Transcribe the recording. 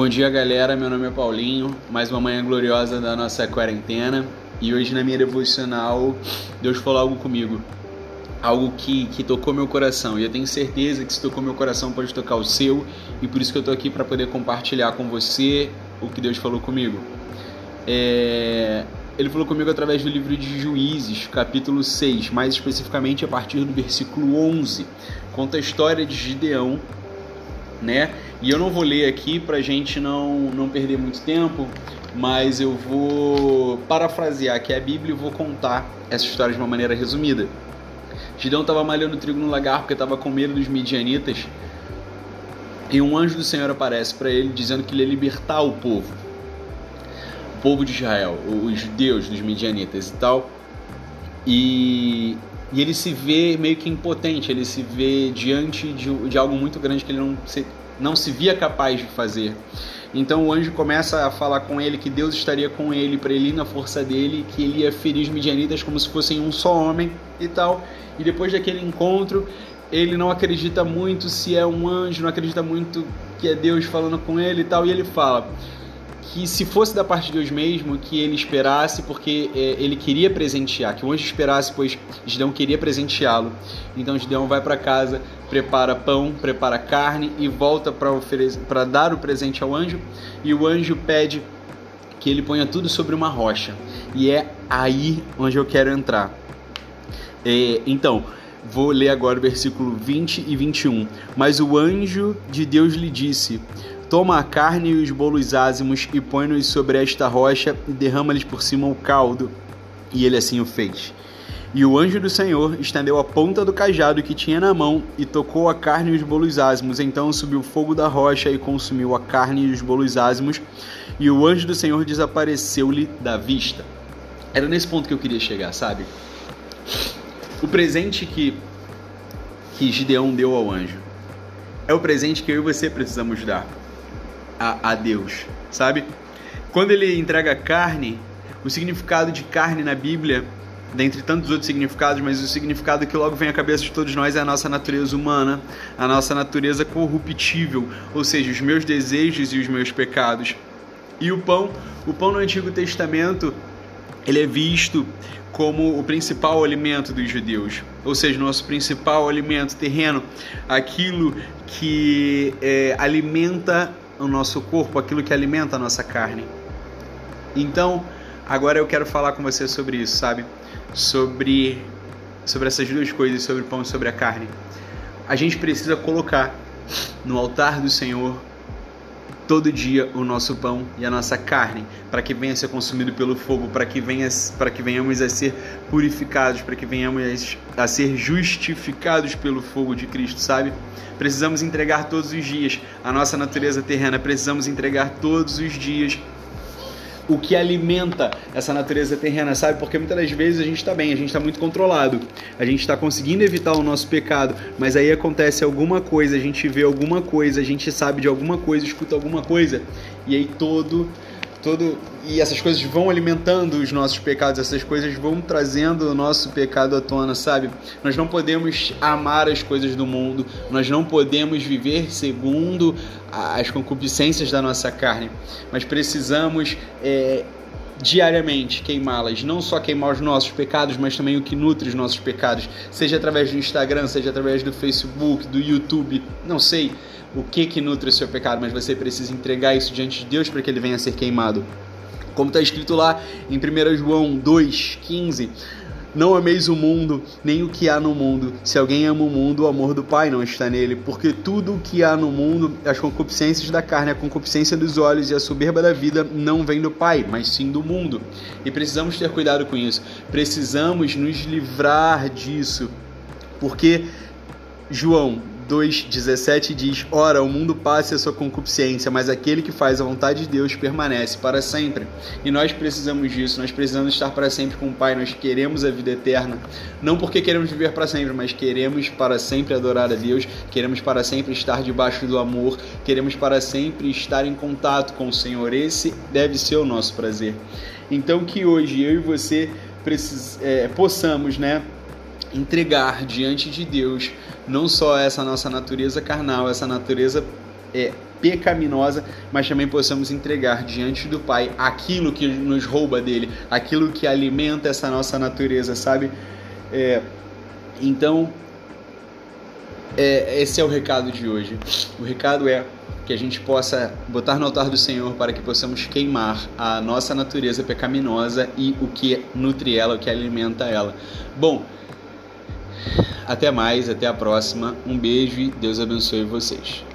Bom dia, galera. Meu nome é Paulinho. Mais uma manhã gloriosa da nossa quarentena. E hoje, na minha devocional, Deus falou algo comigo. Algo que, que tocou meu coração. E eu tenho certeza que se tocou meu coração, pode tocar o seu. E por isso que eu tô aqui para poder compartilhar com você o que Deus falou comigo. É... Ele falou comigo através do livro de Juízes, capítulo 6, mais especificamente a partir do versículo 11. Conta a história de Gideão né? E eu não vou ler aqui para gente não, não perder muito tempo, mas eu vou parafrasear aqui a Bíblia e vou contar essa história de uma maneira resumida. Gideão estava malhando trigo no lagar porque estava com medo dos midianitas e um anjo do Senhor aparece para ele dizendo que ele ia libertar o povo, o povo de Israel, os judeus dos midianitas e tal. E e ele se vê meio que impotente, ele se vê diante de, de algo muito grande que ele não se, não se via capaz de fazer. Então o anjo começa a falar com ele que Deus estaria com ele para ele ir na força dele, que ele ia ferir os midianitas como se fossem um só homem e tal. E depois daquele encontro, ele não acredita muito se é um anjo, não acredita muito que é Deus falando com ele e tal. E ele fala: que se fosse da parte de Deus mesmo, que ele esperasse, porque é, ele queria presentear, que o anjo esperasse, pois Gideão queria presenteá-lo. Então Gideão vai para casa, prepara pão, prepara carne e volta para dar o presente ao anjo. E o anjo pede que ele ponha tudo sobre uma rocha. E é aí onde eu quero entrar. É, então, vou ler agora o versículo 20 e 21. Mas o anjo de Deus lhe disse: Toma a carne e os bolos ázimos e põe-nos sobre esta rocha e derrama-lhes por cima o caldo. E ele assim o fez. E o anjo do Senhor estendeu a ponta do cajado que tinha na mão e tocou a carne e os bolos ázimos. Então subiu o fogo da rocha e consumiu a carne e os bolos ázimos. E o anjo do Senhor desapareceu-lhe da vista. Era nesse ponto que eu queria chegar, sabe? O presente que, que Gideão deu ao anjo é o presente que eu e você precisamos dar a, a Deus, sabe? Quando ele entrega carne, o significado de carne na Bíblia, dentre tantos outros significados, mas o significado que logo vem à cabeça de todos nós é a nossa natureza humana, a nossa natureza corruptível, ou seja, os meus desejos e os meus pecados. E o pão, o pão no Antigo Testamento, ele é visto como o principal alimento dos judeus, ou seja, nosso principal alimento terreno, aquilo que é, alimenta o nosso corpo, aquilo que alimenta a nossa carne. Então, agora eu quero falar com você sobre isso, sabe? Sobre sobre essas duas coisas, sobre o pão e sobre a carne. A gente precisa colocar no altar do Senhor todo dia o nosso pão e a nossa carne, para que venha a ser consumido pelo fogo, para que venha para que venhamos a ser purificados, para que venhamos a ser justificados pelo fogo de Cristo, sabe? Precisamos entregar todos os dias a nossa natureza terrena, precisamos entregar todos os dias o que alimenta essa natureza terrena, sabe? Porque muitas das vezes a gente está bem, a gente está muito controlado, a gente está conseguindo evitar o nosso pecado, mas aí acontece alguma coisa, a gente vê alguma coisa, a gente sabe de alguma coisa, escuta alguma coisa, e aí todo todo e essas coisas vão alimentando os nossos pecados, essas coisas vão trazendo o nosso pecado à tona, sabe? Nós não podemos amar as coisas do mundo, nós não podemos viver segundo as concupiscências da nossa carne, mas precisamos é, diariamente queimá-las, não só queimar os nossos pecados, mas também o que nutre os nossos pecados, seja através do Instagram, seja através do Facebook, do YouTube, não sei o que que nutre o seu pecado, mas você precisa entregar isso diante de Deus para que ele venha a ser queimado. Como está escrito lá em 1 João 2,15, não ameis o mundo, nem o que há no mundo. Se alguém ama o mundo, o amor do Pai não está nele. Porque tudo o que há no mundo, as concupiscências da carne, a concupiscência dos olhos e a soberba da vida, não vem do Pai, mas sim do mundo. E precisamos ter cuidado com isso. Precisamos nos livrar disso. Porque João 2,17 diz: Ora, o mundo passa a sua concupiscência, mas aquele que faz a vontade de Deus permanece para sempre. E nós precisamos disso, nós precisamos estar para sempre com o Pai, nós queremos a vida eterna. Não porque queremos viver para sempre, mas queremos para sempre adorar a Deus, queremos para sempre estar debaixo do amor, queremos para sempre estar em contato com o Senhor. Esse deve ser o nosso prazer. Então, que hoje eu e você precis, é, possamos, né? Entregar diante de Deus não só essa nossa natureza carnal, essa natureza é pecaminosa, mas também possamos entregar diante do Pai aquilo que nos rouba dele, aquilo que alimenta essa nossa natureza, sabe? É, então, é, esse é o recado de hoje. O recado é que a gente possa botar no altar do Senhor para que possamos queimar a nossa natureza pecaminosa e o que nutre ela, o que alimenta ela. Bom, até mais, até a próxima. Um beijo e Deus abençoe vocês.